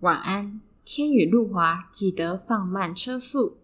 晚安。天雨路滑记得放慢车速。